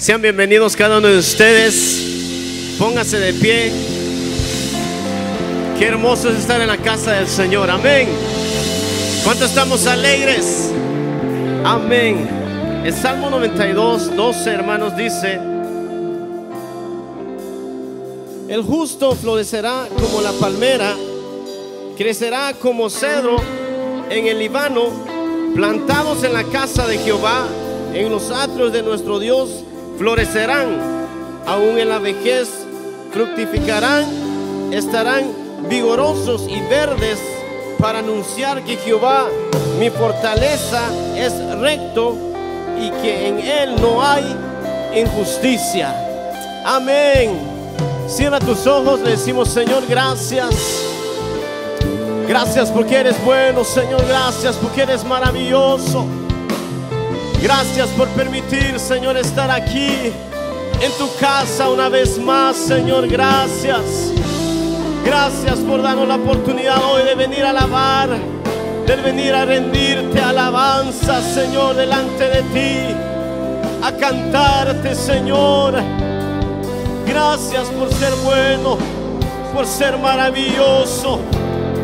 Sean bienvenidos cada uno de ustedes. Póngase de pie. Qué hermoso es estar en la casa del Señor. Amén. ¿Cuántos estamos alegres? Amén. El Salmo 92, 12 hermanos dice, el justo florecerá como la palmera, crecerá como cedro en el Líbano, plantados en la casa de Jehová, en los atrios de nuestro Dios florecerán, aún en la vejez fructificarán, estarán vigorosos y verdes para anunciar que Jehová, mi fortaleza, es recto y que en él no hay injusticia. Amén. Cierra tus ojos, le decimos, Señor, gracias. Gracias porque eres bueno, Señor. Gracias porque eres maravilloso. Gracias por permitir, Señor, estar aquí en tu casa una vez más, Señor. Gracias. Gracias por darnos la oportunidad hoy de venir a alabar, de venir a rendirte alabanza, Señor, delante de ti, a cantarte, Señor. Gracias por ser bueno, por ser maravilloso,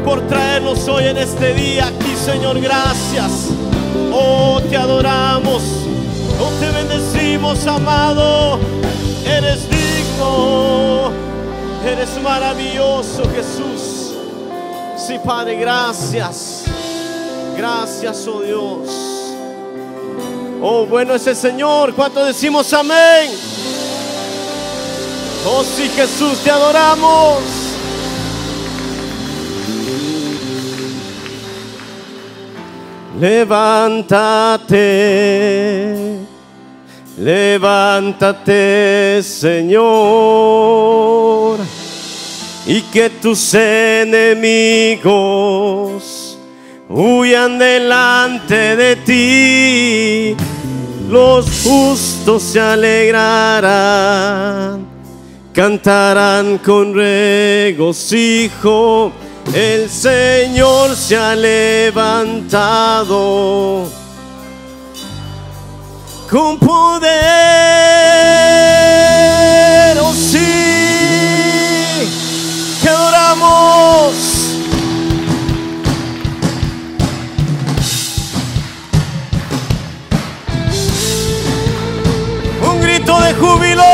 por traernos hoy en este día aquí, Señor. Gracias. Oh, te adoramos, oh, te bendecimos, amado. Eres digno, eres maravilloso, Jesús. Sí, Padre, gracias. Gracias, oh Dios. Oh, bueno es el Señor. ¿Cuánto decimos amén? Oh, sí, Jesús, te adoramos. Levántate, levántate, Señor, y que tus enemigos huyan delante de ti. Los justos se alegrarán, cantarán con regocijo el Señor se ha levantado con poder. Oh sí, que adoramos. Un grito de júbilo.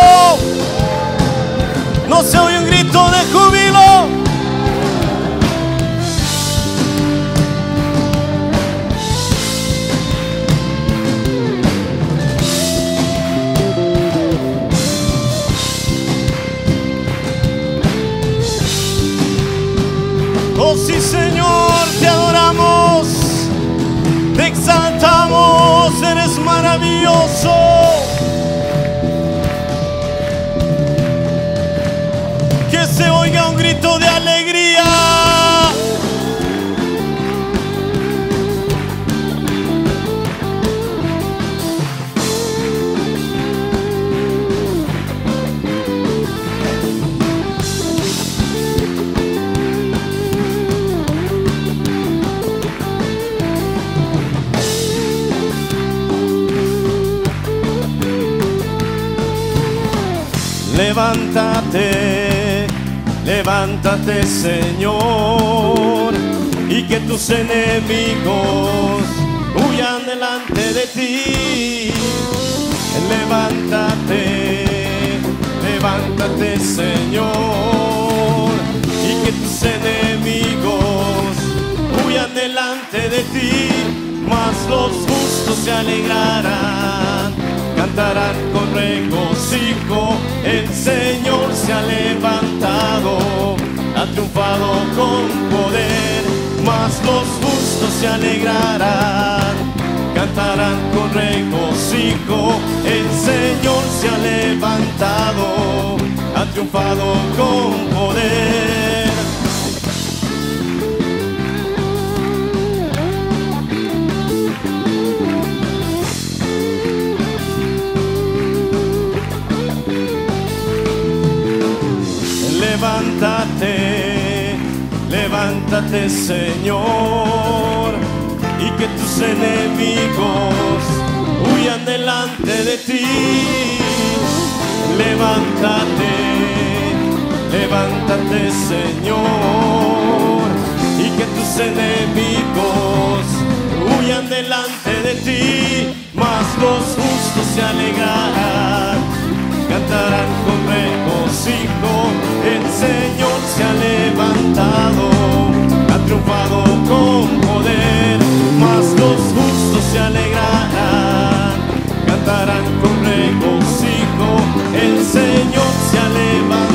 No se oye un grito de júbilo. Sí Señor, te adoramos, te exaltamos, eres maravilloso. Que se oiga un grito de alegría. Levántate, levántate Señor, y que tus enemigos huyan delante de ti. Levántate, levántate Señor, y que tus enemigos huyan delante de ti, mas los justos se alegrarán cantarán con regocijo, el Señor se ha levantado, ha triunfado con poder, mas los justos se alegrarán, cantarán con regocijo, el Señor se ha levantado, ha triunfado con poder. Señor y que tus enemigos huyan delante de ti. Levántate, levántate Señor y que tus enemigos huyan delante de ti, mas los justos se alegrarán, cantarán con regocijo, el Señor se ha levantado con poder, mas los justos se alegrarán, cantarán con regocijo, el Señor se alegrará.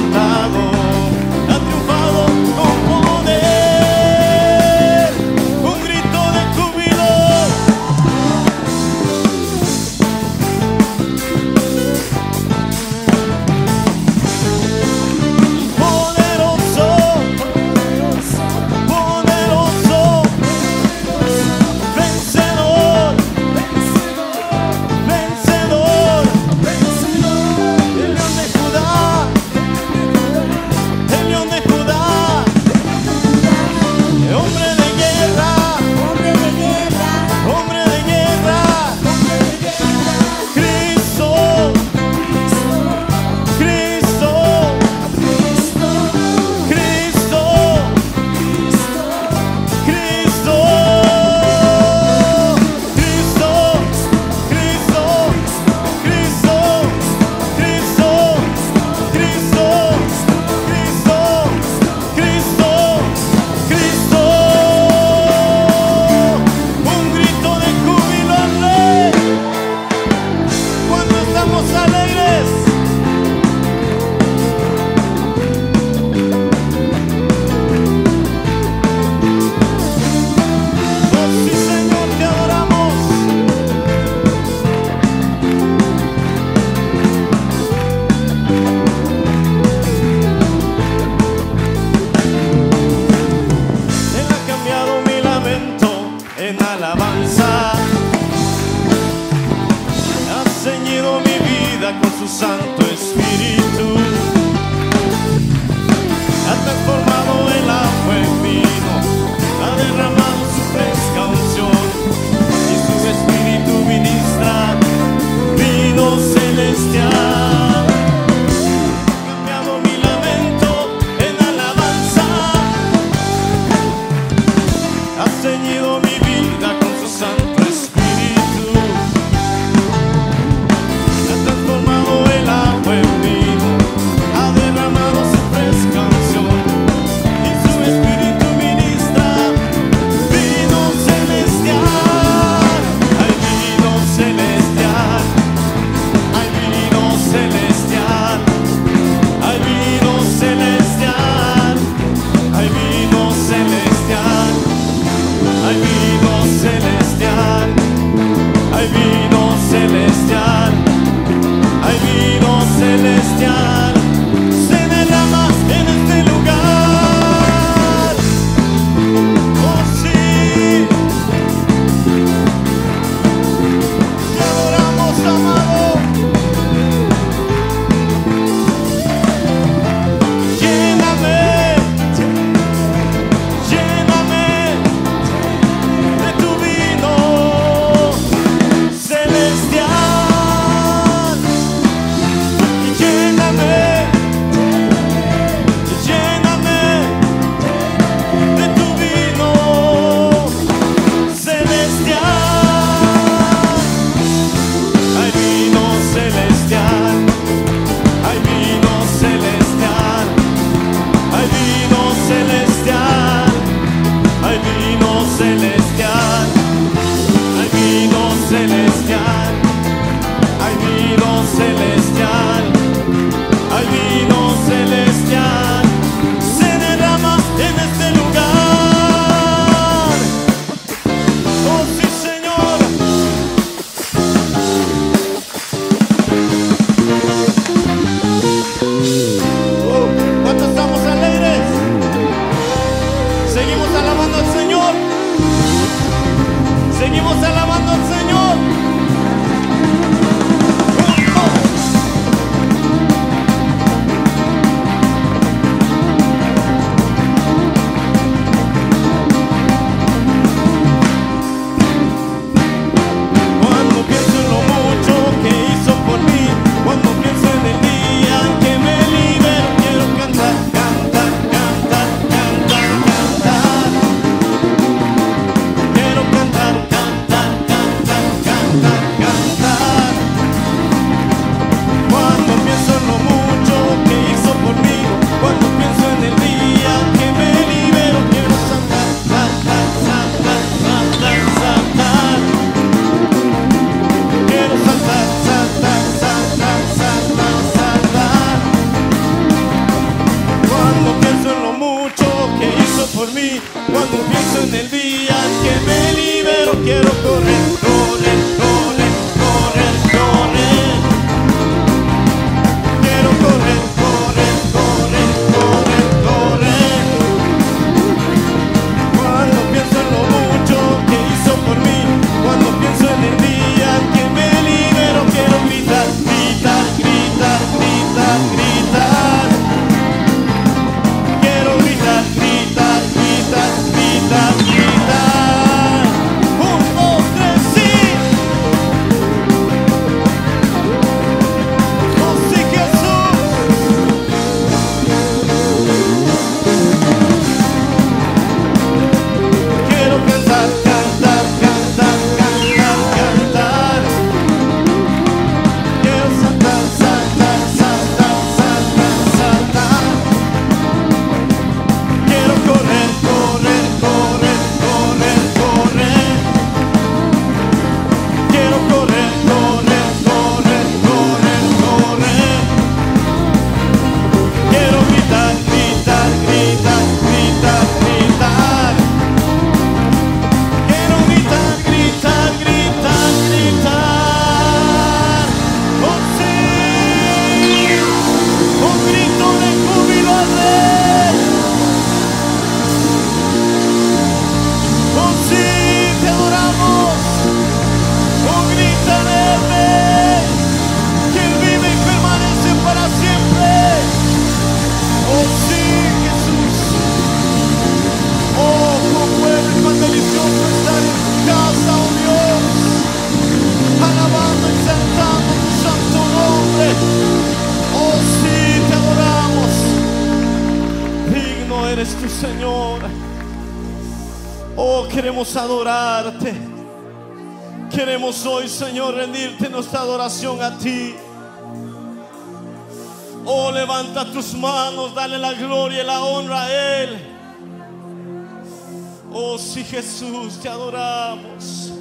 Jesús, te adoramos.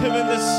Te bendecimos.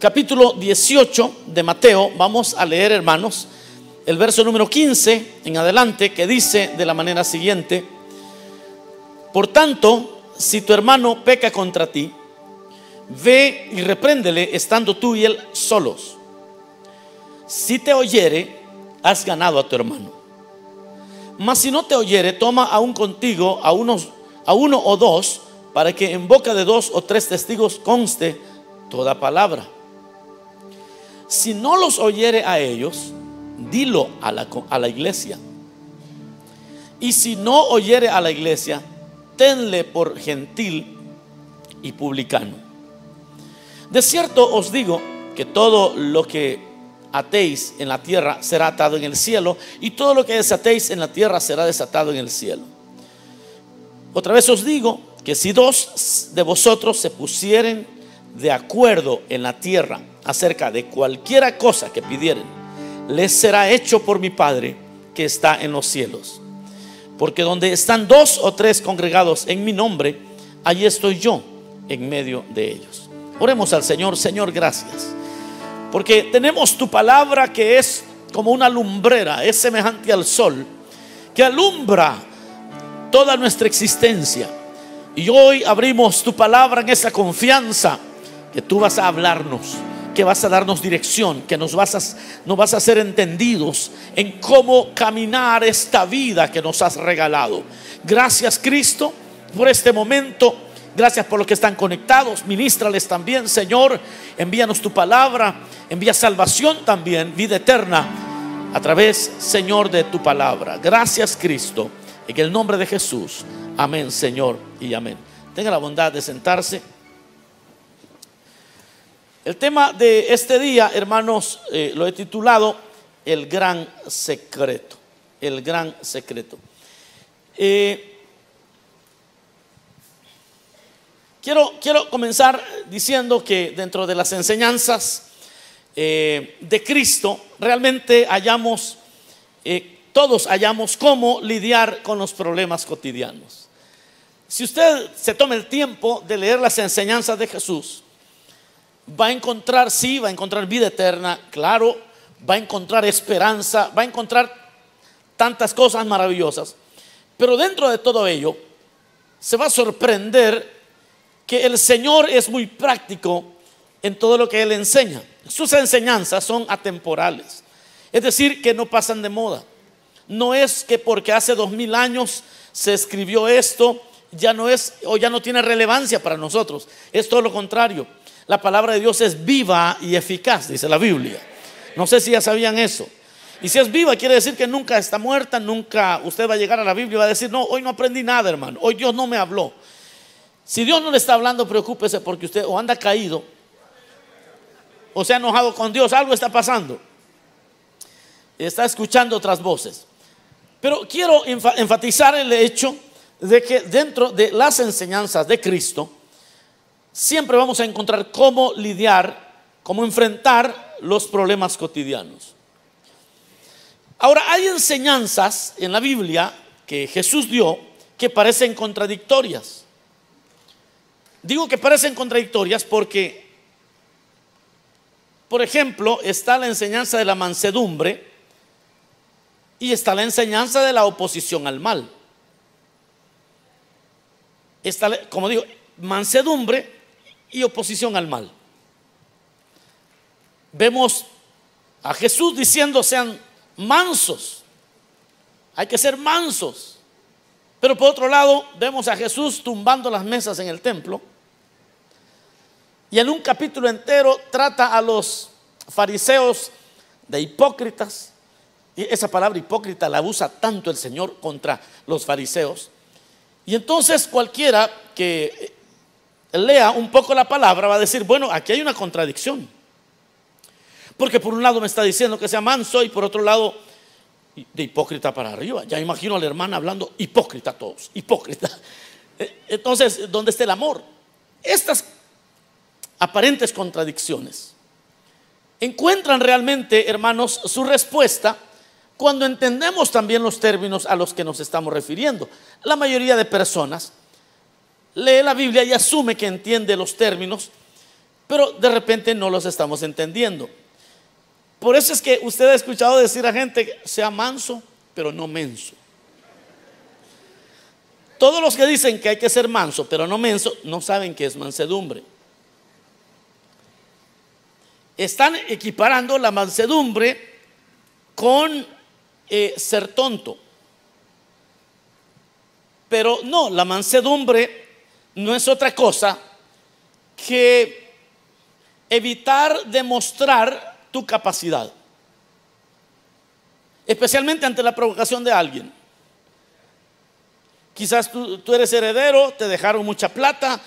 Capítulo 18 de Mateo, vamos a leer, hermanos, el verso número 15 en adelante, que dice de la manera siguiente, por tanto, si tu hermano peca contra ti, ve y repréndele estando tú y él solos. Si te oyere, has ganado a tu hermano. Mas si no te oyere, toma aún contigo a, unos, a uno o dos, para que en boca de dos o tres testigos conste toda palabra. Si no los oyere a ellos, dilo a la, a la iglesia. Y si no oyere a la iglesia, tenle por gentil y publicano. De cierto os digo que todo lo que atéis en la tierra será atado en el cielo, y todo lo que desatéis en la tierra será desatado en el cielo. Otra vez os digo que si dos de vosotros se pusieren de acuerdo en la tierra acerca de cualquiera cosa que pidieren, les será hecho por mi Padre que está en los cielos. Porque donde están dos o tres congregados en mi nombre, allí estoy yo en medio de ellos. Oremos al Señor, Señor, gracias. Porque tenemos tu palabra que es como una lumbrera, es semejante al sol, que alumbra toda nuestra existencia. Y hoy abrimos tu palabra en esa confianza que tú vas a hablarnos, que vas a darnos dirección, que nos vas a, nos vas a hacer entendidos en cómo caminar esta vida que nos has regalado. Gracias Cristo por este momento. Gracias por los que están conectados. Ministrales también, Señor. Envíanos tu palabra. Envía salvación también, vida eterna, a través, Señor, de tu palabra. Gracias, Cristo. En el nombre de Jesús. Amén, Señor, y amén. Tenga la bondad de sentarse. El tema de este día, hermanos, eh, lo he titulado El gran secreto. El gran secreto. Eh, quiero, quiero comenzar diciendo que dentro de las enseñanzas eh, de Cristo, realmente hallamos, todos hallamos cómo lidiar con los problemas cotidianos. Si usted se toma el tiempo de leer las enseñanzas de Jesús, va a encontrar, sí, va a encontrar vida eterna, claro, va a encontrar esperanza, va a encontrar tantas cosas maravillosas. Pero dentro de todo ello, se va a sorprender que el Señor es muy práctico en todo lo que Él enseña. Sus enseñanzas son atemporales, es decir, que no pasan de moda. No es que porque hace dos mil años se escribió esto, ya no es o ya no tiene relevancia para nosotros. Es todo lo contrario. La palabra de Dios es viva y eficaz, dice la Biblia. No sé si ya sabían eso. Y si es viva, quiere decir que nunca está muerta, nunca usted va a llegar a la Biblia y va a decir, no, hoy no aprendí nada, hermano, hoy Dios no me habló. Si Dios no le está hablando, preocúpese porque usted o anda caído o se ha enojado con Dios, algo está pasando. Está escuchando otras voces. Pero quiero enfatizar el hecho de que dentro de las enseñanzas de Cristo, siempre vamos a encontrar cómo lidiar, cómo enfrentar los problemas cotidianos. Ahora, hay enseñanzas en la Biblia que Jesús dio que parecen contradictorias. Digo que parecen contradictorias porque, por ejemplo, está la enseñanza de la mansedumbre y está la enseñanza de la oposición al mal. Está, como digo, mansedumbre y oposición al mal. Vemos a Jesús diciendo sean mansos. Hay que ser mansos. Pero por otro lado, vemos a Jesús tumbando las mesas en el templo. Y en un capítulo entero trata a los fariseos de hipócritas. Y esa palabra hipócrita la usa tanto el Señor contra los fariseos. Y entonces cualquiera que lea un poco la palabra va a decir, bueno, aquí hay una contradicción. Porque por un lado me está diciendo que sea manso y por otro lado de hipócrita para arriba. Ya imagino a la hermana hablando hipócrita todos, hipócrita. Eh, entonces, ¿dónde está el amor? Estas aparentes contradicciones encuentran realmente, hermanos, su respuesta cuando entendemos también los términos a los que nos estamos refiriendo. La mayoría de personas lee la Biblia y asume que entiende los términos pero de repente no los estamos entendiendo. Por eso es que usted ha escuchado decir a gente sea manso, pero no menso. Todos los que dicen que hay que ser manso, pero no menso, no saben qué es mansedumbre. Están equiparando la mansedumbre con eh, ser tonto. Pero no, la mansedumbre no es otra cosa que evitar demostrar tu capacidad. Especialmente ante la provocación de alguien. Quizás tú, eres heredero, te dejaron mucha plata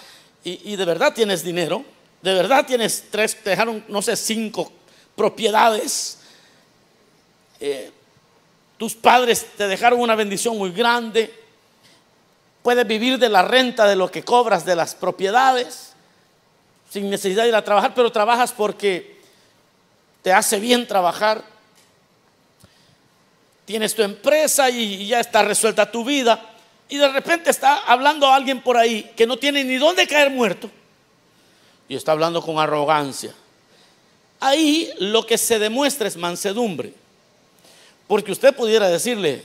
y, y de verdad tienes dinero. De verdad tienes tres, te dejaron, no sé, cinco propiedades. Eh, tus padres te dejaron una bendición muy grande. Puedes vivir de la renta de lo que cobras de las propiedades sin necesidad de ir a trabajar, pero trabajas porque te hace bien trabajar. Tienes tu empresa y ya está resuelta tu vida. Y de repente está hablando a alguien por ahí que no tiene ni dónde caer muerto. Y está hablando con arrogancia. Ahí lo que se demuestra es mansedumbre. Porque usted pudiera decirle,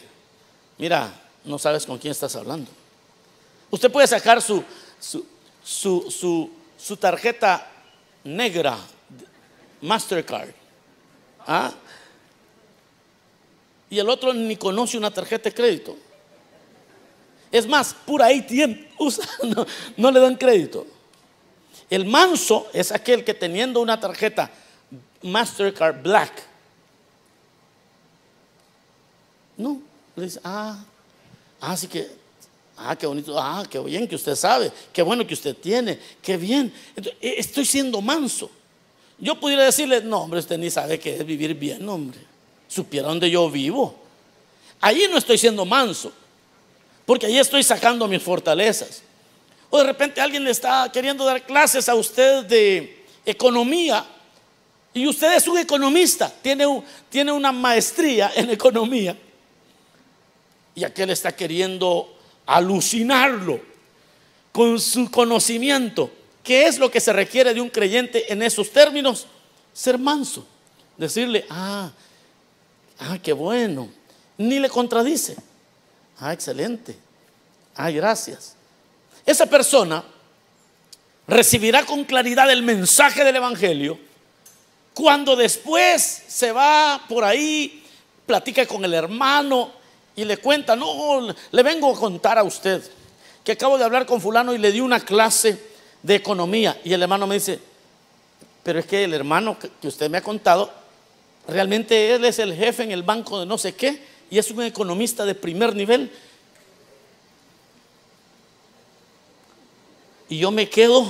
mira, no sabes con quién estás hablando. Usted puede sacar su, su, su, su, tarjeta negra, Mastercard. ¿ah? Y el otro ni conoce una tarjeta de crédito. Es más, pura ATM usa, no, no le dan crédito. El manso es aquel que teniendo una tarjeta Mastercard Black, no, le dice, ah, así que, ah, qué bonito, ah, qué bien que usted sabe, qué bueno que usted tiene, qué bien. Eh, estoy siendo manso. Yo pudiera decirle, no, hombre, usted ni sabe qué es vivir bien, hombre. Supiera dónde yo vivo. Ahí no estoy siendo manso, porque ahí estoy sacando mis fortalezas. O de repente alguien le está queriendo dar clases a usted de economía y usted es un economista, tiene, tiene una maestría en economía y aquel está queriendo alucinarlo con su conocimiento. ¿Qué es lo que se requiere de un creyente en esos términos? Ser manso. Decirle, ah, ah, qué bueno. Ni le contradice. Ah, excelente. Ah, gracias. Esa persona recibirá con claridad el mensaje del Evangelio cuando después se va por ahí, platica con el hermano y le cuenta, no, le vengo a contar a usted que acabo de hablar con fulano y le di una clase de economía. Y el hermano me dice, pero es que el hermano que usted me ha contado, realmente él es el jefe en el banco de no sé qué y es un economista de primer nivel. Y yo me quedo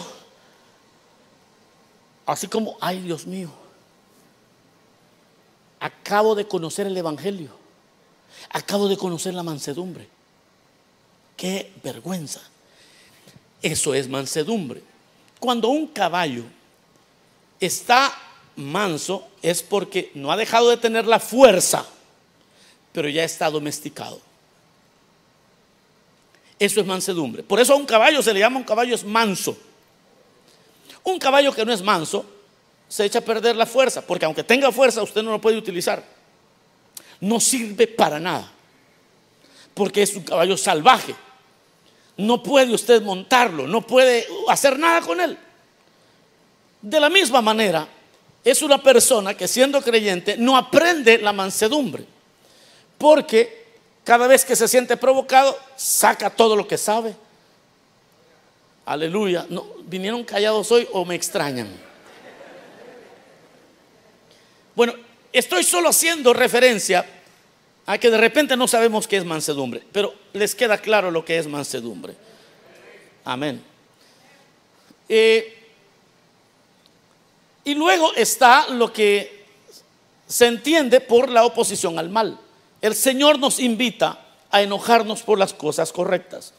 así como, ay Dios mío, acabo de conocer el Evangelio, acabo de conocer la mansedumbre. Qué vergüenza. Eso es mansedumbre. Cuando un caballo está manso es porque no ha dejado de tener la fuerza, pero ya está domesticado. Eso es mansedumbre. Por eso a un caballo se le llama un caballo es manso. Un caballo que no es manso se echa a perder la fuerza, porque aunque tenga fuerza usted no lo puede utilizar. No sirve para nada, porque es un caballo salvaje. No puede usted montarlo, no puede hacer nada con él. De la misma manera, es una persona que siendo creyente no aprende la mansedumbre, porque cada vez que se siente provocado, saca todo lo que sabe. Aleluya. No, ¿Vinieron callados hoy o me extrañan? Bueno, estoy solo haciendo referencia a que de repente no sabemos qué es mansedumbre, pero les queda claro lo que es mansedumbre. Amén. Eh, y luego está lo que se entiende por la oposición al mal. El Señor nos invita a enojarnos por las cosas correctas.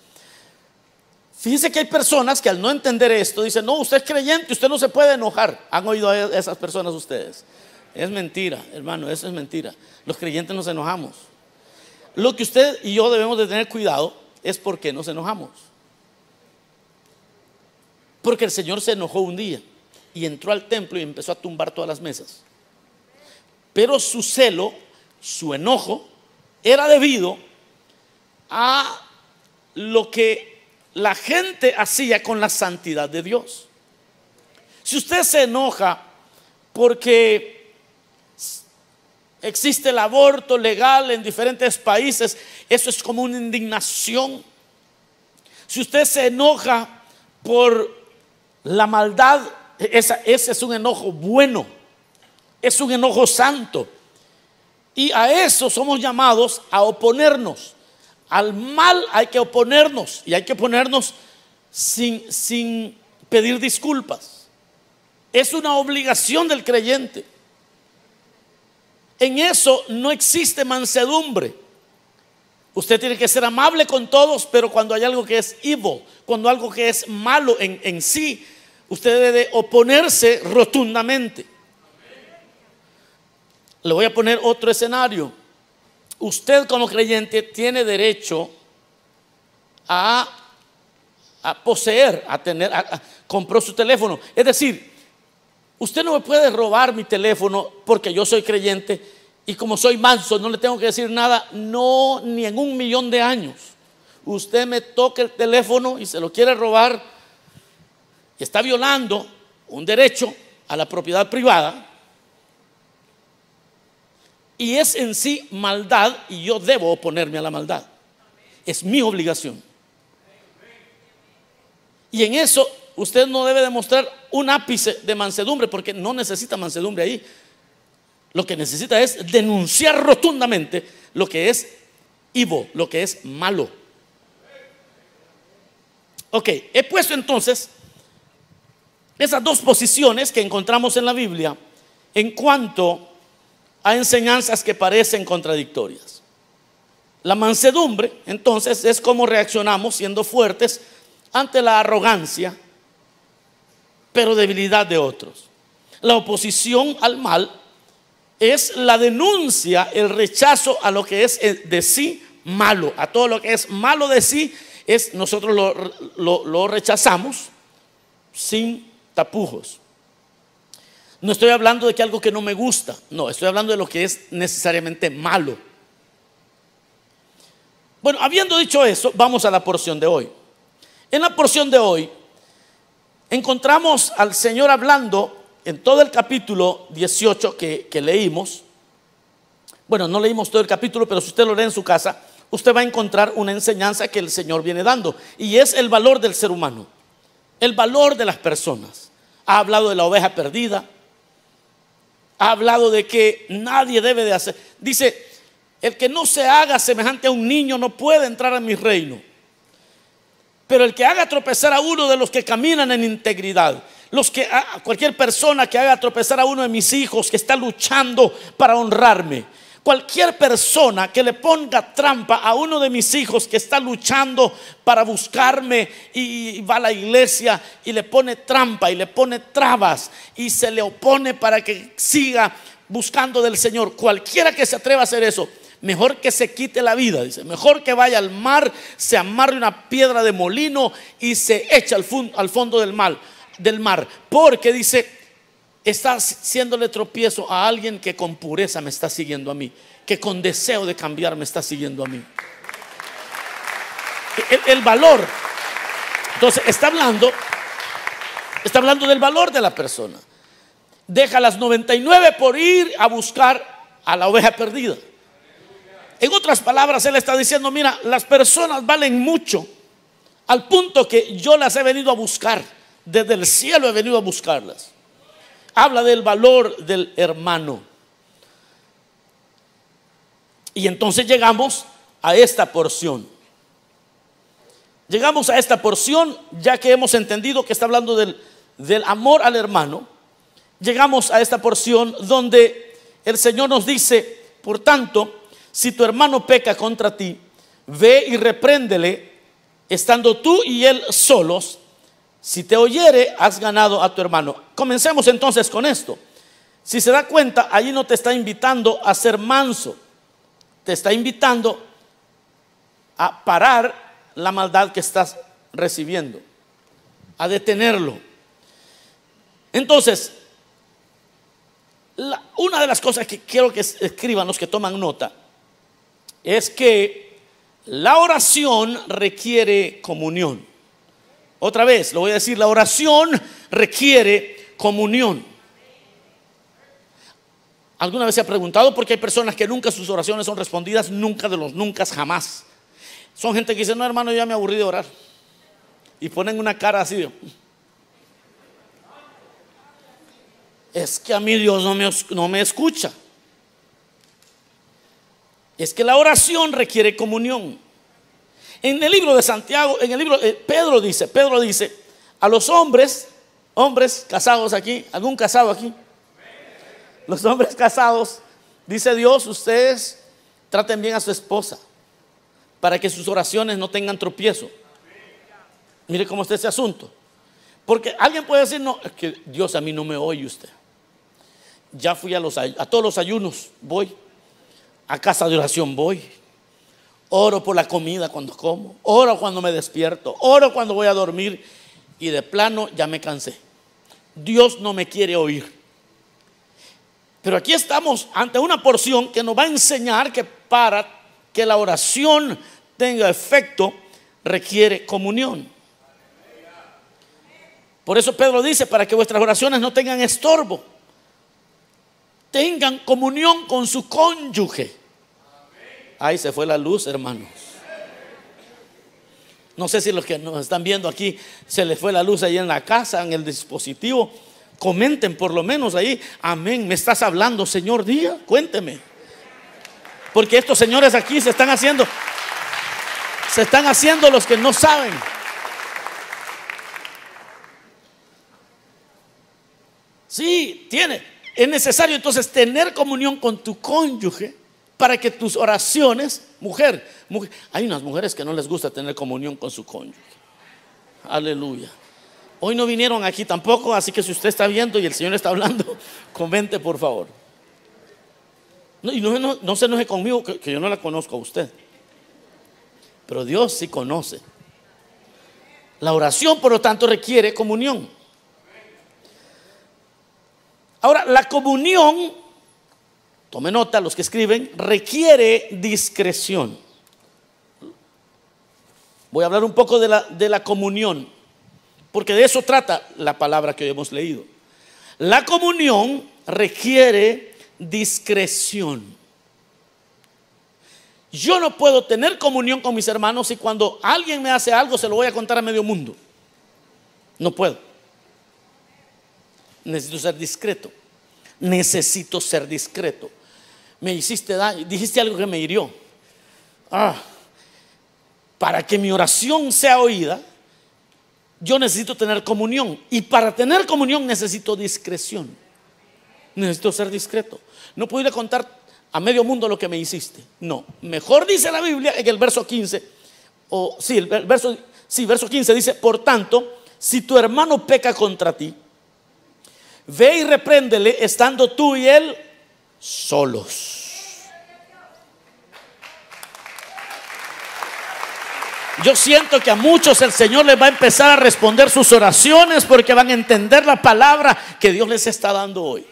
Fíjense que hay personas que al no entender esto dicen, no, usted es creyente, usted no se puede enojar. ¿Han oído a esas personas ustedes? Es mentira, hermano, eso es mentira. Los creyentes nos enojamos. Lo que usted y yo debemos de tener cuidado es por qué nos enojamos. Porque el Señor se enojó un día y entró al templo y empezó a tumbar todas las mesas. Pero su celo, su enojo, era debido a lo que la gente hacía con la santidad de Dios. Si usted se enoja porque existe el aborto legal en diferentes países, eso es como una indignación. Si usted se enoja por la maldad, ese es un enojo bueno, es un enojo santo. Y a eso somos llamados a oponernos. Al mal hay que oponernos y hay que oponernos sin, sin pedir disculpas. Es una obligación del creyente. En eso no existe mansedumbre. Usted tiene que ser amable con todos, pero cuando hay algo que es evil, cuando algo que es malo en, en sí, usted debe de oponerse rotundamente. Le voy a poner otro escenario. Usted como creyente tiene derecho a, a poseer, a tener, a- compró su teléfono. Es decir, usted no me puede robar mi teléfono porque yo soy creyente y como soy manso no le tengo que decir nada, no, ni en un millón de años. Usted me toca el teléfono y se lo quiere robar y está violando un derecho a la propiedad privada y es en sí maldad y yo debo oponerme a la maldad. Es mi obligación. Y en eso usted no debe demostrar un ápice de mansedumbre porque no necesita mansedumbre ahí. Lo que necesita es denunciar rotundamente lo que es evil, lo que es malo. Ok, he puesto entonces esas dos posiciones que encontramos en la Biblia en cuanto a enseñanzas que parecen contradictorias. La mansedumbre, entonces, es cómo reaccionamos siendo fuertes ante la arrogancia, pero debilidad de otros. La oposición al mal es la denuncia, el rechazo a lo que es eh, de sí malo, a todo lo que es malo de sí, es nosotros lo, lo- lo rechazamos sin tapujos. No estoy hablando de que algo que no me gusta, no, estoy hablando de lo que es necesariamente malo. Bueno, habiendo dicho eso, vamos a la porción de hoy. En la porción de hoy encontramos al Señor hablando en todo el capítulo 18 que, leímos. Bueno, no leímos todo el capítulo, pero si usted lo lee en su casa, usted va a encontrar una enseñanza que el Señor viene dando. Y es el valor del ser humano, el valor de las personas. Ha hablado de la oveja perdida, ha hablado de que nadie debe de hacer. Dice, el que no se haga semejante a un niño no puede entrar a mi reino. Pero el que haga tropezar a uno de los que caminan en integridad, los que a cualquier persona que haga tropezar a uno de mis hijos que está luchando para honrarme, cualquier persona que le ponga trampa a uno de mis hijos que está luchando para buscarme y, va a la iglesia y le pone trampa y le pone trabas y se le opone para que siga buscando del Señor, cualquiera que se atreva a hacer eso, mejor que se quite la vida, dice, mejor que vaya al mar, se amarre una piedra de molino y se echa al, fondo del mar, del mar, porque dice, está haciéndole tropiezo a alguien que con pureza me está siguiendo a mí, que con deseo de cambiar me está siguiendo a mí. El, el valor, entonces está hablando, está hablando del valor de la persona. Deja las 99 por ir a buscar a la oveja perdida. En otras palabras, él está diciendo, mira, las personas valen mucho, al punto que yo las he venido a buscar, desde el cielo he venido a buscarlas. Habla del valor del hermano. Y entonces llegamos a esta porción. Llegamos a esta porción ya que hemos entendido que está hablando del, amor al hermano. Llegamos a esta porción donde el Señor nos dice, por tanto, si tu hermano peca contra ti, ve y repréndele, estando tú y él solos. Si te oyere, has ganado a tu hermano. Comencemos entonces con esto. Si se da cuenta, allí no te está invitando a ser manso, te está invitando a parar la maldad que estás recibiendo, a detenerlo. Entonces, una de las cosas que quiero que escriban los que toman nota es que la oración requiere comunión. Otra vez, lo voy a decir, la oración requiere comunión. ¿Alguna vez se ha preguntado por qué hay personas que nunca sus oraciones son respondidas? Nunca de los nunca, jamás. Son gente que dice, no hermano, ya me aburrí de orar. Y ponen una cara así es que a mí Dios no me, no me escucha. Es que la oración requiere comunión. En el libro de Santiago, en el libro, eh, Pedro dice, Pedro dice, a los hombres, hombres casados aquí, algún casado aquí, los hombres casados, dice Dios, ustedes traten bien a su esposa para que sus oraciones no tengan tropiezo. Mire cómo está ese asunto. Porque alguien puede decir, no, es que Dios a mí no me oye usted. Ya fui a, los, a todos los ayunos, voy. A casa de oración voy. Oro por la comida cuando como. Oro cuando me despierto. Oro cuando voy a dormir. Y de plano ya me cansé. Dios no me quiere oír. Pero aquí estamos ante una porción que nos va a enseñar que para que la oración tenga efecto requiere comunión. Por eso Pedro dice, para que vuestras oraciones no tengan estorbo, tengan comunión con su cónyuge. Ahí se fue la luz, hermanos. No sé si los que nos están viendo aquí se les fue la luz ahí en la casa, en el dispositivo. Comenten por lo menos ahí, amén, me estás hablando, Señor, día, cuénteme. Porque estos señores aquí se están haciendo, se están haciendo los que no saben. Sí, tiene. Es necesario entonces tener comunión con tu cónyuge para que tus oraciones, mujer, hay unas mujeres que no les gusta tener comunión con su cónyuge. Aleluya. Hoy no vinieron aquí tampoco, así que si usted está viendo y el Señor está hablando, comente por favor. No, y no, se enoje conmigo, que yo no la conozco a usted. Pero Dios sí conoce. La oración, por lo tanto, requiere comunión. Ahora, la comunión, tome nota los que escriben, requiere discreción. Voy a hablar un poco de la, de la comunión, porque de eso trata la palabra que hoy hemos leído. La comunión requiere discreción. Yo no puedo tener comunión con mis hermanos y cuando alguien me hace algo se lo voy a contar a medio mundo. No puedo. Necesito ser discreto. Necesito ser discreto. Me hiciste daño, dijiste algo que me hirió. Ah, para que mi oración sea oída, yo necesito tener comunión. Y para tener comunión necesito discreción. Necesito ser discreto. No puedo contar a medio mundo lo que me hiciste. No. Mejor dice la Biblia en el verso 15, o sí, el ver- verso, sí, verso 15 dice, por tanto, si tu hermano peca contra ti, ve y repréndele estando tú y él solos. Yo siento que a muchos el Señor les va a empezar a responder sus oraciones porque van a entender la palabra que Dios les está dando hoy.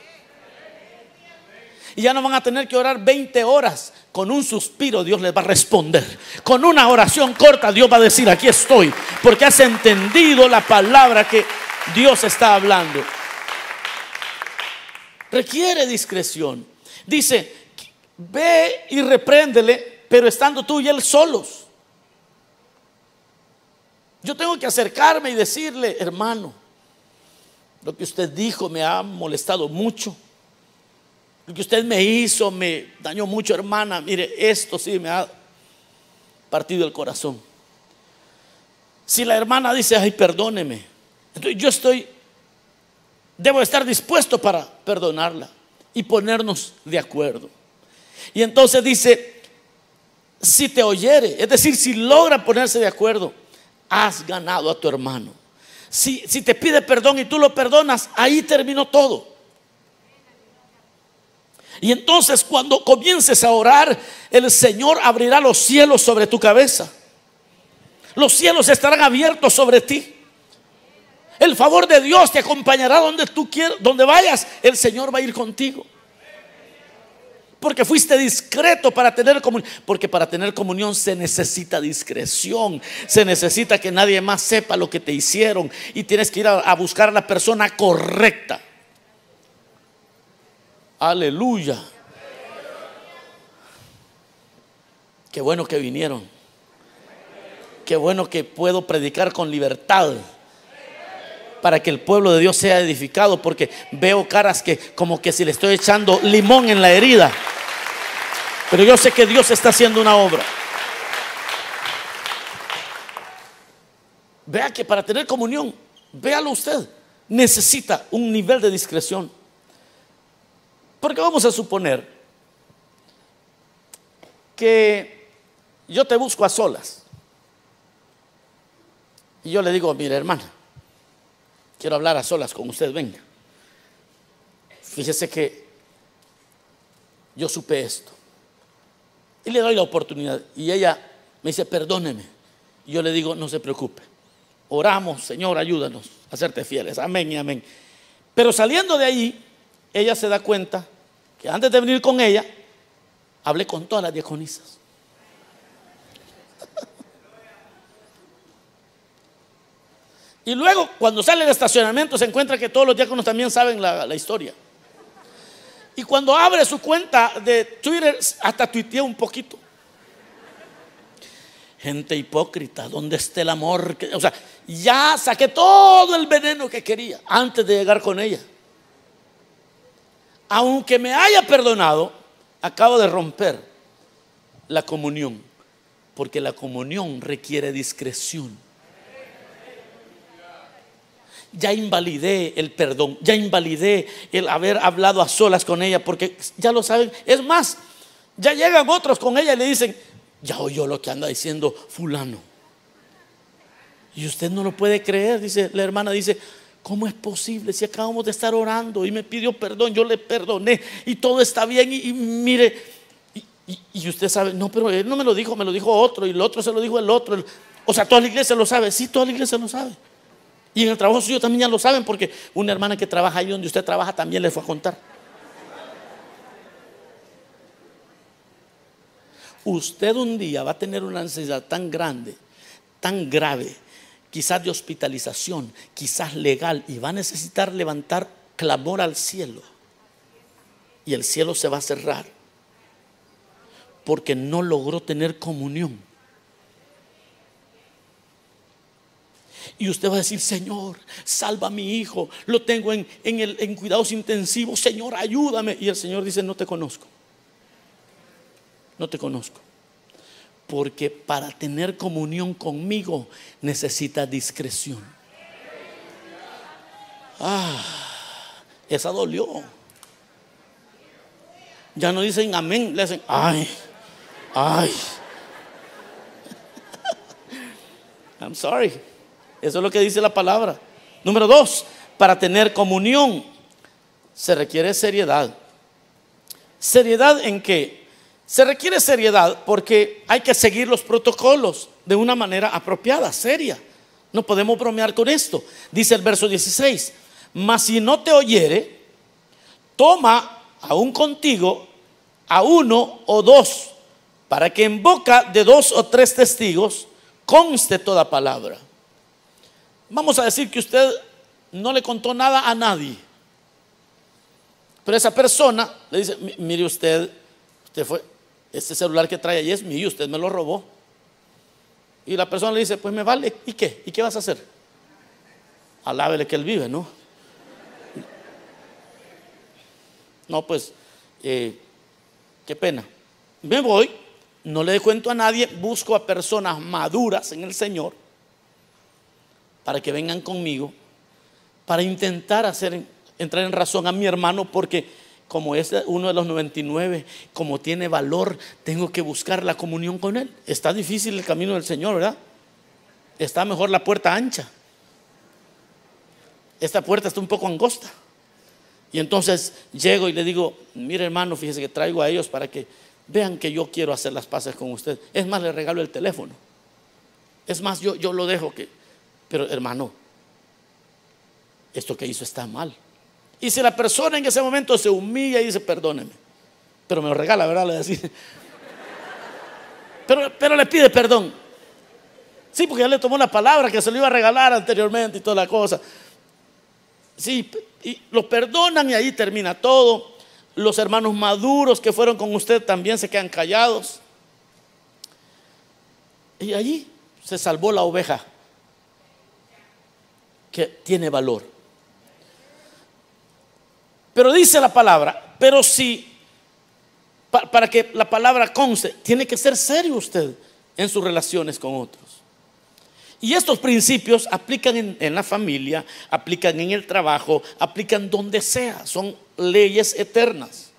Y ya no van a tener que orar 20 horas. Con un suspiro Dios les va a responder. Con una oración corta Dios va a decir, aquí estoy. Porque has entendido la palabra que Dios está hablando. Requiere discreción. Dice, ve y repréndele, pero estando tú y él solos. Yo tengo que acercarme y decirle, hermano, lo que usted dijo me ha molestado mucho. Lo que usted me hizo me dañó mucho, hermana. Mire, esto sí me ha partido el corazón. Si la hermana dice, ay, perdóneme, entonces yo estoy, debo estar dispuesto para perdonarla y ponernos de acuerdo. Y entonces dice, si te oyere, es decir, si logra ponerse de acuerdo, has ganado a tu hermano. Si, si te pide perdón y tú lo perdonas, ahí terminó todo. Y entonces cuando comiences a orar, el Señor abrirá los cielos sobre tu cabeza. Los cielos estarán abiertos sobre ti. El favor de Dios te acompañará donde tú quieras, donde vayas, el Señor va a ir contigo. Porque fuiste discreto para tener comunión. Porque para tener comunión se necesita discreción. Se necesita que nadie más sepa lo que te hicieron. Y tienes que ir a, a buscar a la persona correcta. Aleluya. Qué bueno que vinieron. Qué bueno que puedo predicar con libertad para que el pueblo de Dios sea edificado, porque veo caras que como que si le estoy echando limón en la herida. Pero yo sé que Dios está haciendo una obra. Vea que para tener comunión, véalo usted, necesita un nivel de discreción. Porque vamos a suponer que yo te busco a solas. Y yo le digo, mire hermana, quiero hablar a solas con usted, venga. Fíjese que yo supe esto. Y le doy la oportunidad. Y ella me dice, perdóneme. Y yo le digo, no se preocupe. Oramos, Señor, ayúdanos a serte fieles. Amén y amén. Pero saliendo de ahí, ella se da cuenta que antes de venir con ella, hablé con todas las diaconisas. Y luego, cuando sale del estacionamiento, se encuentra que todos los diáconos también saben la, historia. Y cuando abre su cuenta de Twitter, hasta tuitea un poquito. Gente hipócrita, ¿dónde está el amor? O sea, ya saqué todo el veneno que quería antes de llegar con ella. Aunque me haya perdonado, acabo de romper la comunión, porque la comunión requiere discreción. Ya invalidé el perdón, ya invalidé el haber hablado a solas con ella, porque ya lo saben. Es más, ya llegan otros con ella y le dicen, ya oyó lo que anda diciendo fulano. Y usted no lo puede creer, dice la hermana, dice, ¿cómo es posible si acabamos de estar orando y me pidió perdón, yo le perdoné y todo está bien y, mire, y, usted sabe, no, pero él no me lo dijo, me lo dijo otro y el otro se lo dijo el otro. o sea, toda la iglesia lo sabe, sí, toda la iglesia lo sabe. Y en el trabajo suyo también ya lo saben porque una hermana que trabaja ahí donde usted trabaja también le fue a contar. Usted un día va a tener una necesidad tan grande, tan grave, quizás de hospitalización, quizás legal, y va a necesitar levantar clamor al cielo. Y el cielo se va a cerrar porque no logró tener comunión. Y usted va a decir, Señor, salva a mi hijo, lo tengo en, en el, en cuidados intensivos, Señor, ayúdame. Y el Señor dice, no te conozco, no te conozco. Porque para tener comunión conmigo necesita discreción. Ah, esa dolió. Ya no dicen amén, le hacen, ay, ay. I'm sorry. Eso es lo que dice la palabra. Número dos, para tener comunión se requiere seriedad. ¿Seriedad en qué? Se requiere seriedad porque hay que seguir los protocolos de una manera apropiada, seria. No podemos bromear con esto. Dice el verso 16, mas si no te oyere, toma aún contigo a uno o dos, para que en boca de dos o tres testigos conste toda palabra. Vamos a decir que usted no le contó nada a nadie. Pero esa persona le dice, "Mi- mire usted, usted fue, este celular que trae ahí es mío, usted me lo robó. Y la persona le dice, pues me vale, ¿y qué? ¿Y qué vas a hacer? Alábele que él vive, ¿no? No, pues, eh, qué pena. Me voy, no le cuento a nadie, busco a personas maduras en el Señor para que vengan conmigo, para intentar hacer entrar en razón a mi hermano, porque como es uno de los 99, como tiene valor, tengo que buscar la comunión con él. Está difícil el camino del Señor, ¿verdad? Está mejor la puerta ancha. Esta puerta está un poco angosta. Y entonces llego y le digo, mire hermano, fíjese que traigo a ellos para que vean que yo quiero hacer las paces con usted. Es más, le regalo el teléfono. Es más, yo, yo lo dejo que... Pero hermano, esto que hizo está mal. Y si la persona en ese momento se humilla y dice, perdóneme, pero me lo regala, ¿verdad? Pero, pero le pide perdón. Sí, porque ya le tomó la palabra que se lo iba a regalar anteriormente y toda la cosa. Sí, y lo perdonan y ahí termina todo. Los hermanos maduros que fueron con usted también se quedan callados. Y allí se salvó la oveja que tiene valor. Pero dice la palabra, pero si, pa- para que la palabra conste, tiene que ser serio usted en sus relaciones con otros. Y estos principios aplican en la familia, aplican en el trabajo, aplican donde sea, son leyes eternas.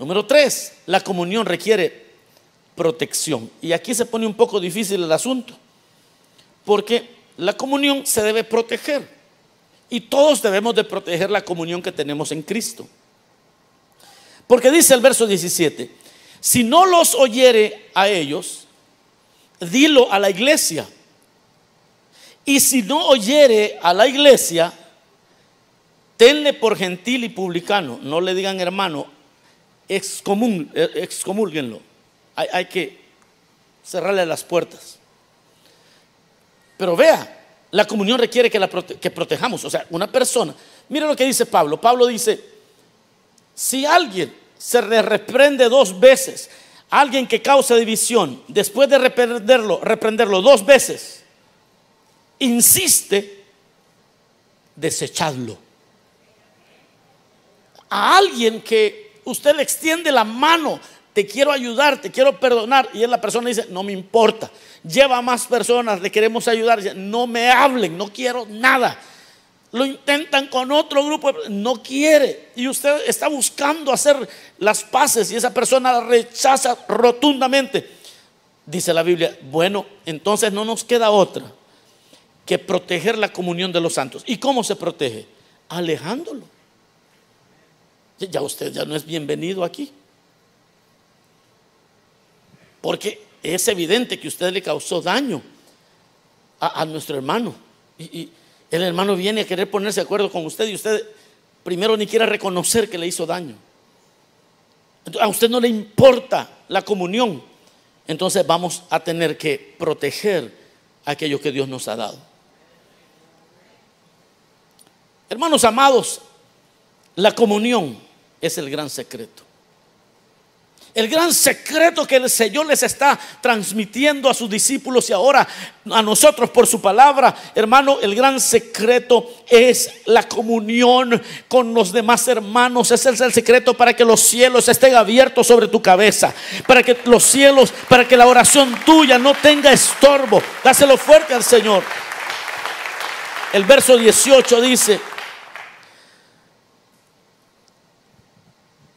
Número tres, la comunión requiere protección. Y aquí se pone un poco difícil el asunto, porque la comunión se debe proteger. Y todos debemos de proteger la comunión que tenemos en Cristo. Porque dice el verso 17, si no los oyere a ellos, dilo a la iglesia. Y si no oyere a la iglesia, tenle por gentil y publicano. No le digan hermano, excomún, eh, excomúlguenlo. Hay, hay que cerrarle las puertas. Pero vea, la comunión requiere que, la que protejamos. O sea, una persona, mire lo que dice Pablo. Pablo dice, si alguien se reprende dos veces, alguien que causa división, después de reprenderlo, reprenderlo dos veces, insiste, desechadlo. A alguien que usted le extiende la mano, te quiero ayudar, te quiero perdonar, y la persona dice, no me importa. Lleva a más personas, le queremos ayudar, dice, no me hablen, no quiero nada. Lo intentan con otro grupo, no quiere. Y usted está buscando hacer las paces y esa persona la rechaza rotundamente. Dice la Biblia, bueno, entonces no nos queda otra que proteger la comunión de los santos. ¿Y cómo se protege? Alejándolo. Ya usted ya no es bienvenido aquí. Porque es evidente que usted le causó daño a, a nuestro hermano. Y, el hermano viene a querer ponerse de acuerdo con usted y usted primero ni quiere reconocer que le hizo daño. A usted no le importa la comunión. Entonces vamos a tener que proteger aquello que Dios nos ha dado. Hermanos amados, la comunión es el gran secreto. El gran secreto que el Señor les está transmitiendo a sus discípulos y ahora a nosotros por su palabra, hermano, el gran secreto es la comunión con los demás hermanos. Ese es el secreto para que los cielos estén abiertos sobre tu cabeza, para que los cielos, para que la oración tuya no tenga estorbo. Dáselo fuerte al Señor. El verso 18 dice,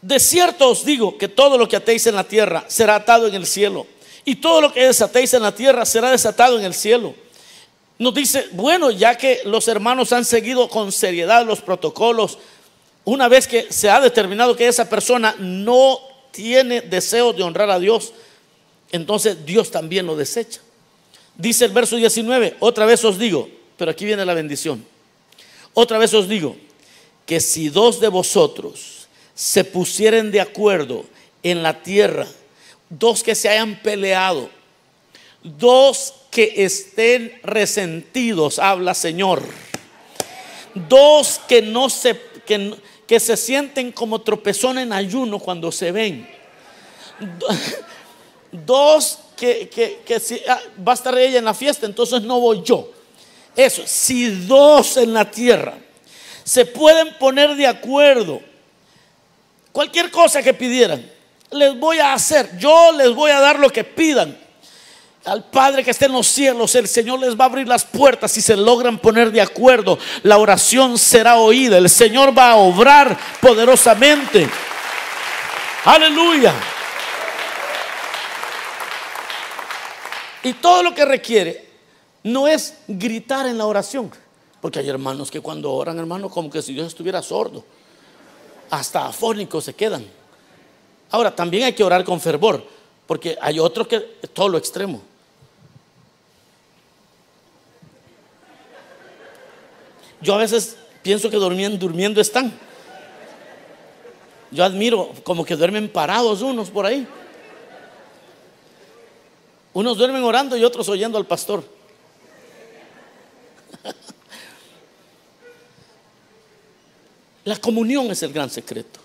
De cierto os digo que todo lo que atéis en la tierra será atado en el cielo. Y todo lo que desatéis en la tierra será desatado en el cielo. Nos dice, bueno, ya que los hermanos han seguido con seriedad los protocolos, una vez que se ha determinado que esa persona no tiene deseo de honrar a Dios, entonces Dios también lo desecha. Dice el verso 19, otra vez os digo, pero aquí viene la bendición. Otra vez os digo que si dos de vosotros se pusieren de acuerdo en la tierra, dos que se hayan peleado, dos que estén resentidos, habla Señor, dos que no se que, que se sienten como tropezón en ayuno cuando se ven, Do- dos que, que, que si ah, va a estar ella en la fiesta, entonces no voy yo. Eso, si dos en la tierra se pueden poner de acuerdo, cualquier cosa que pidieran, les voy a hacer, yo les voy a dar lo que pidan. Al Padre que está en los cielos, el Señor les va a abrir las puertas si se logran poner de acuerdo. La oración será oída, el Señor va a obrar poderosamente. Aleluya. Y todo lo que requiere no es gritar en la oración, porque hay hermanos que cuando oran, hermano, como que si Dios estuviera sordo, hasta afónicos se quedan. Ahora, también hay que orar con fervor, porque hay otros que todo lo extremo. Yo a veces pienso que durmiendo, durmiendo están. Yo admiro como que duermen parados unos por ahí. Unos duermen orando y otros oyendo al pastor. La comunión es el gran secreto.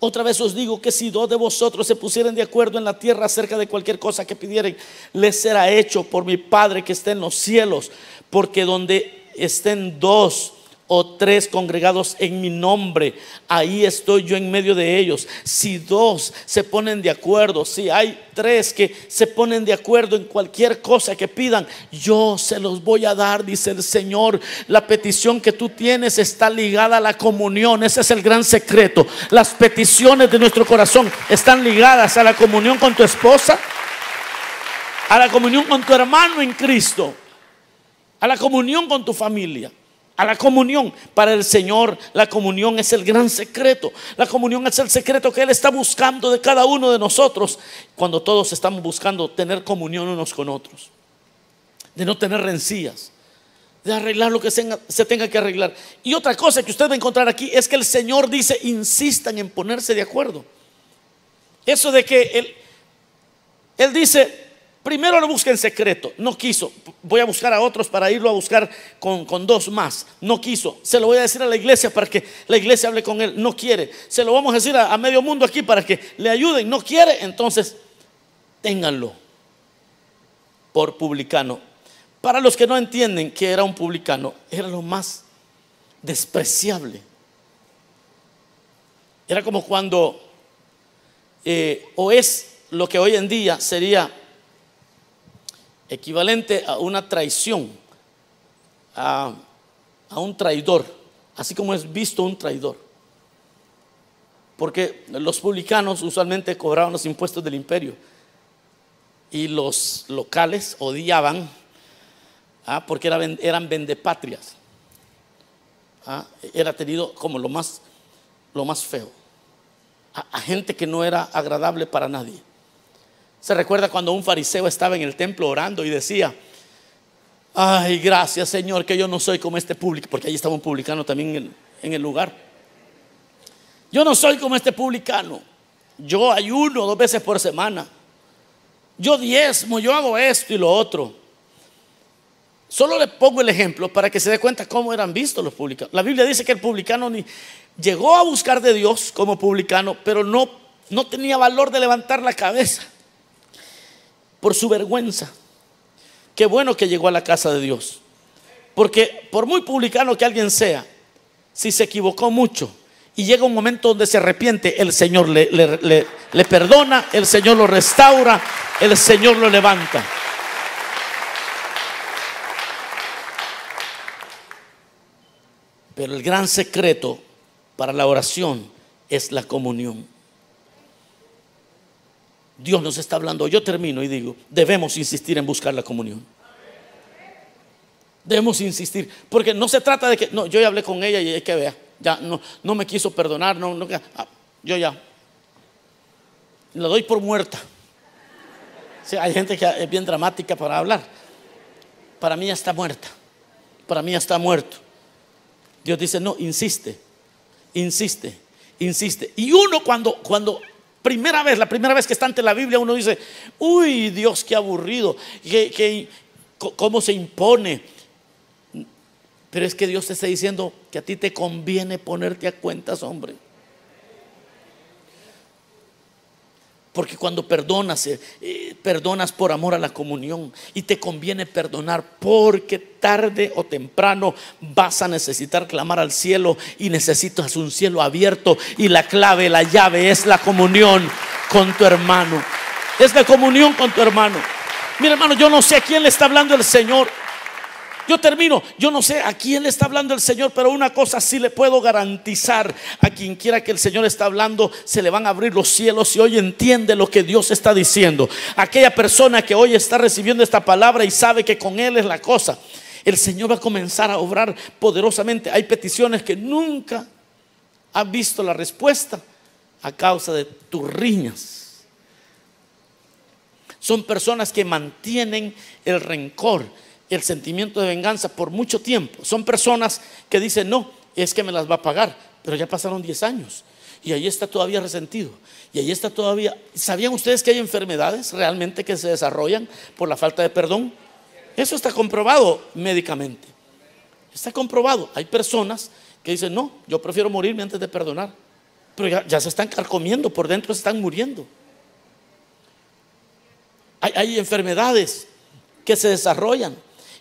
Otra vez os digo que si dos de vosotros se pusieren de acuerdo en la tierra acerca de cualquier cosa que pidieren, les será hecho por mi Padre que está en los cielos. Porque donde estén dos o tres congregados en mi nombre, ahí estoy yo en medio de ellos. Si dos se ponen de acuerdo, si hay tres que se ponen de acuerdo en cualquier cosa que pidan, yo se los voy a dar, dice el Señor. La petición que tú tienes está ligada a la comunión, ese es el gran secreto. Las peticiones de nuestro corazón están ligadas a la comunión con tu esposa, a la comunión con tu hermano en Cristo, a la comunión con tu familia a la comunión. Para el Señor la comunión es el gran secreto. La comunión es el secreto que Él está buscando de cada uno de nosotros cuando todos estamos buscando tener comunión unos con otros. De no tener rencillas. De arreglar lo que se tenga que arreglar. Y otra cosa que usted va a encontrar aquí es que el Señor dice, insistan en ponerse de acuerdo. Eso de que Él, él dice, Primero lo busca en secreto, no quiso. Voy a buscar a otros para irlo a buscar con, dos más. No quiso. Se lo voy a decir a la iglesia para que la iglesia hable con él. No quiere. Se lo vamos a decir a, a medio mundo aquí para que le ayuden. No quiere. Entonces, ténganlo por publicano. Para los que no entienden que era un publicano, era lo más despreciable. Era como cuando, eh, o es lo que hoy en día sería equivalente a una traición, a, un traidor, así como es visto un traidor. Porque los publicanos usualmente cobraban los impuestos del imperio y los locales odiaban ¿ah? porque eran, eran vendepatrias. ¿ah? Era tenido como lo más, lo más feo. a gente que no era agradable para nadie. Se recuerda cuando un fariseo estaba en el templo orando y decía, ay, gracias Señor, que yo no soy como este público, porque allí estaba un publicano también en, el lugar. Yo no soy como este publicano. Yo ayuno dos veces por semana. Yo diezmo, yo hago esto y lo otro. Solo le pongo el ejemplo para que se dé cuenta cómo eran vistos los publicanos. La Biblia dice que el publicano llegó a buscar de Dios como publicano, pero no, no tenía valor de levantar la cabeza por su vergüenza. Qué bueno que llegó a la casa de Dios. Porque por muy publicano que alguien sea, si se equivocó mucho y llega un momento donde se arrepiente, el Señor le, le, perdona, el Señor lo restaura, el Señor lo levanta. Pero el gran secreto para la oración es la comunión. Dios nos está hablando. Yo termino y digo, debemos insistir en buscar la comunión. Debemos insistir, porque no se trata de que, no, yo ya hablé con ella y hay que ver, ya no, no me quiso perdonar, no, no ah, yo ya la doy por muerta. hay gente que es bien dramática para hablar. Para mí ya está muerta. Para mí ya está muerto. Dios dice, no, insiste, insiste, insiste. Y uno cuando, cuando Primera vez, la primera vez que está ante la Biblia, uno dice, uy, Dios, qué aburrido, cómo se impone. Pero es que Dios te está diciendo que a ti te conviene ponerte a cuentas, hombre. Porque cuando perdonas, eh, eh, perdonas por amor a la comunión y te conviene perdonar porque tarde o temprano vas a necesitar clamar al cielo y necesitas un cielo abierto y la clave, la llave es la comunión con tu hermano. Es la comunión con tu hermano. Mira hermano, yo no sé a quién le está hablando el Señor. Yo termino, yo no sé a quién le está hablando el Señor, pero una cosa sí le puedo garantizar, a quien quiera que el Señor está hablando, se le van a abrir los cielos y hoy entiende lo que Dios está diciendo. Aquella persona que hoy está recibiendo esta palabra y sabe que con Él es la cosa, el Señor va a comenzar a obrar poderosamente. Hay peticiones que nunca ha visto la respuesta a causa de tus riñas. Son personas que mantienen el rencor el sentimiento de venganza por mucho tiempo. Son personas que dicen, no, es que me las va a pagar, pero ya pasaron 10 años y ahí está todavía resentido. Y ahí está todavía... ¿Sabían ustedes que hay enfermedades realmente que se desarrollan por la falta de perdón? Eso está comprobado médicamente. Está comprobado. Hay personas que dicen, no, yo prefiero morirme antes de perdonar. Pero ya, se están carcomiendo, por dentro se están muriendo. Hay enfermedades que se desarrollan.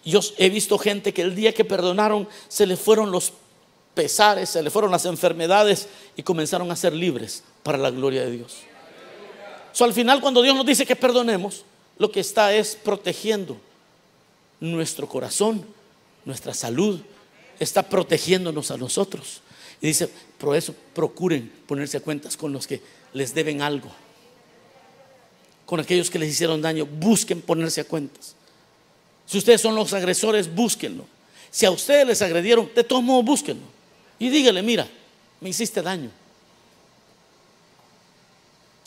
Yo he visto gente que el día que perdonaron se le fueron los pesares, se le fueron las enfermedades y comenzaron a ser libres para la gloria de Dios. So, al final, cuando Dios nos dice que perdonemos, lo que está es protegiendo nuestro corazón, nuestra salud, está protegiéndonos a nosotros. Y dice, por eso procuren ponerse a cuentas con los que les deben algo. Con aquellos que les hicieron daño, busquen ponerse a cuentas. Si ustedes son los agresores, búsquenlo. Si a ustedes les agredieron, de todos modos, búsquenlo. Y dígale, mira, me hiciste daño.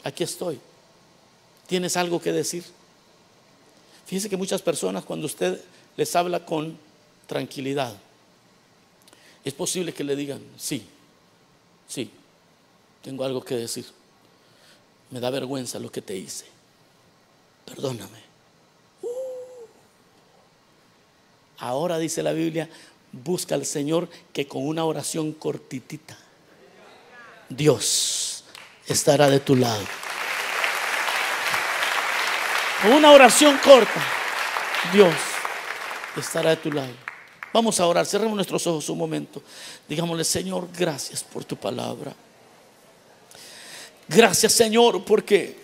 Aquí estoy. ¿Tienes algo que decir? Fíjese que muchas personas cuando usted les habla con tranquilidad, es posible que le digan, sí, sí, tengo algo que decir. Me da vergüenza lo que te hice. Perdóname. Ahora dice la Biblia, busca al Señor que con una oración cortitita, Dios estará de tu lado. Con una oración corta, Dios estará de tu lado. Vamos a orar, cerremos nuestros ojos un momento. Digámosle, Señor, gracias por tu palabra. Gracias, Señor, porque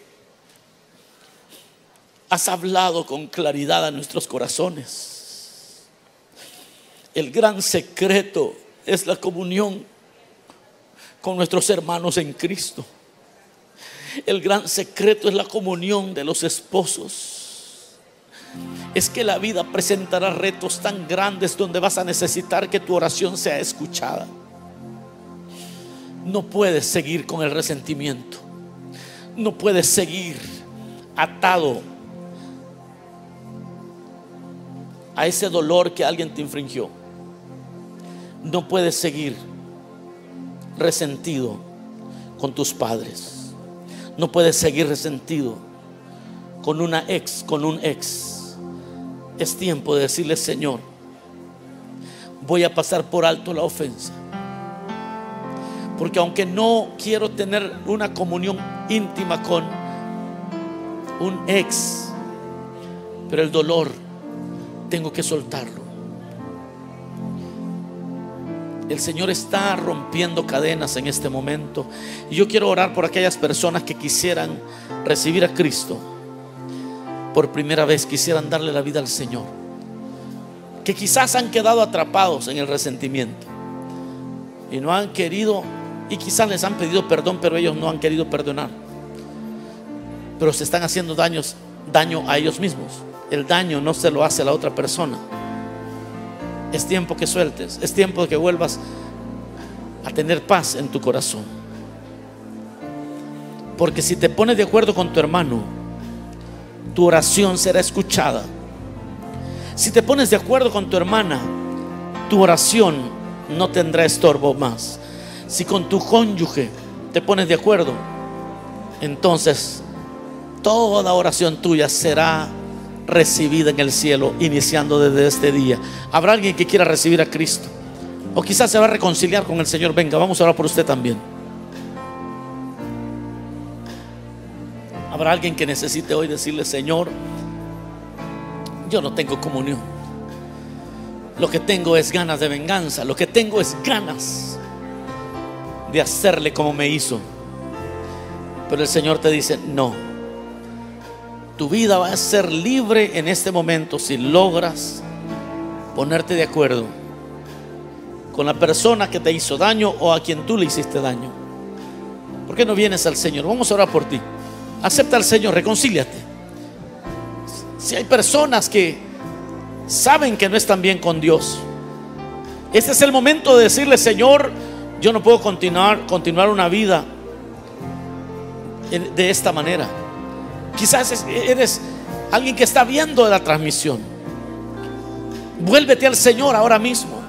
has hablado con claridad a nuestros corazones. El gran secreto es la comunión con nuestros hermanos en Cristo. El gran secreto es la comunión de los esposos. Es que la vida presentará retos tan grandes donde vas a necesitar que tu oración sea escuchada. No puedes seguir con el resentimiento. No puedes seguir atado a ese dolor que alguien te infringió. No puedes seguir resentido con tus padres. No puedes seguir resentido con una ex, con un ex. Es tiempo de decirle, Señor, voy a pasar por alto la ofensa. Porque aunque no quiero tener una comunión íntima con un ex, pero el dolor tengo que soltarlo. El Señor está rompiendo cadenas en este momento. Y yo quiero orar por aquellas personas que quisieran recibir a Cristo. Por primera vez quisieran darle la vida al Señor. Que quizás han quedado atrapados en el resentimiento. Y no han querido, y quizás les han pedido perdón, pero ellos no han querido perdonar. Pero se están haciendo daños, daño a ellos mismos. El daño no se lo hace a la otra persona. Es tiempo que sueltes, es tiempo que vuelvas a tener paz en tu corazón. Porque si te pones de acuerdo con tu hermano, tu oración será escuchada. Si te pones de acuerdo con tu hermana, tu oración no tendrá estorbo más. Si con tu cónyuge te pones de acuerdo, entonces toda oración tuya será recibida en el cielo, iniciando desde este día. Habrá alguien que quiera recibir a Cristo. O quizás se va a reconciliar con el Señor. Venga, vamos a orar por usted también. Habrá alguien que necesite hoy decirle, Señor, yo no tengo comunión. Lo que tengo es ganas de venganza. Lo que tengo es ganas de hacerle como me hizo. Pero el Señor te dice, no. Tu vida va a ser libre en este momento si logras ponerte de acuerdo con la persona que te hizo daño o a quien tú le hiciste daño. ¿Por qué no vienes al Señor? Vamos a orar por ti. Acepta al Señor, reconcíliate. Si hay personas que saben que no están bien con Dios, este es el momento de decirle, Señor, yo no puedo continuar, continuar una vida de esta manera. Quizás eres alguien que está viendo la transmisión Vuélvete al Señor ahora mismo.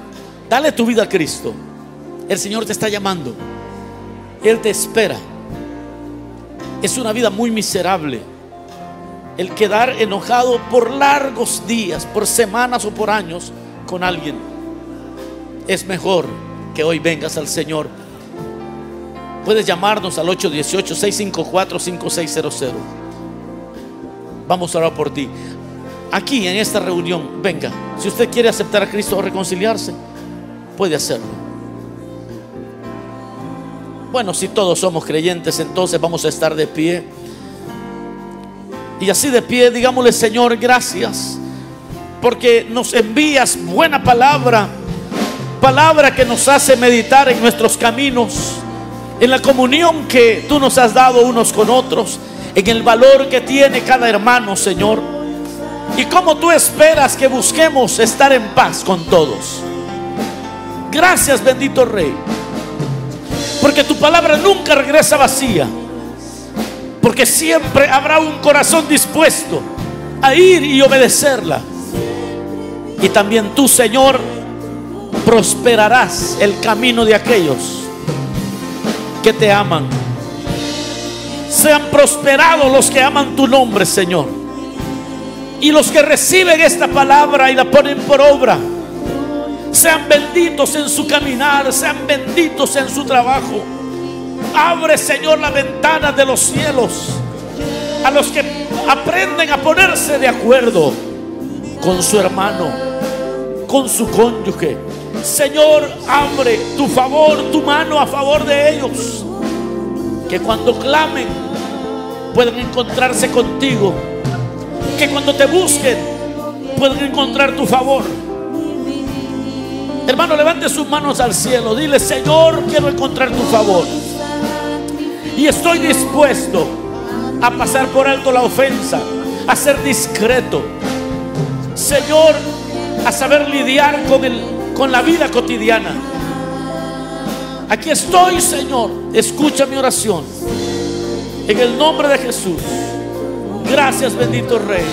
Dale tu vida a Cristo. El Señor te está llamando. Él te espera. Es una vida muy miserable. El quedar enojado por largos días, por semanas o por años con alguien. Es mejor que hoy vengas al Señor. Puedes llamarnos al 818-654-5600. Vamos a orar por ti. Aquí en esta reunión, venga. Si usted quiere aceptar a Cristo o reconciliarse, puede hacerlo. Bueno, si todos somos creyentes, entonces vamos a estar de pie. Y así de pie, digámosle, Señor, gracias. Porque nos envías buena palabra. Palabra que nos hace meditar en nuestros caminos. En la comunión que tú nos has dado unos con otros. En el valor que tiene cada hermano, Señor. Y cómo tú esperas que busquemos estar en paz con todos. Gracias, bendito Rey. Porque tu palabra nunca regresa vacía. Porque siempre habrá un corazón dispuesto a ir y obedecerla. Y también tú, Señor, prosperarás el camino de aquellos que te aman. Sean prosperados los que aman tu nombre, Señor. Y los que reciben esta palabra y la ponen por obra. Sean benditos en su caminar, sean benditos en su trabajo. Abre, Señor, la ventana de los cielos a los que aprenden a ponerse de acuerdo con su hermano, con su cónyuge. Señor, abre tu favor, tu mano a favor de ellos. Que cuando clamen puedan encontrarse contigo. Que cuando te busquen puedan encontrar tu favor. Hermano, levante sus manos al cielo. Dile, Señor, quiero encontrar tu favor. Y estoy dispuesto a pasar por alto la ofensa, a ser discreto. Señor, a saber lidiar con, el, con la vida cotidiana. Aquí estoy, Señor. Escucha mi oración. En el nombre de Jesús. Gracias, bendito Rey.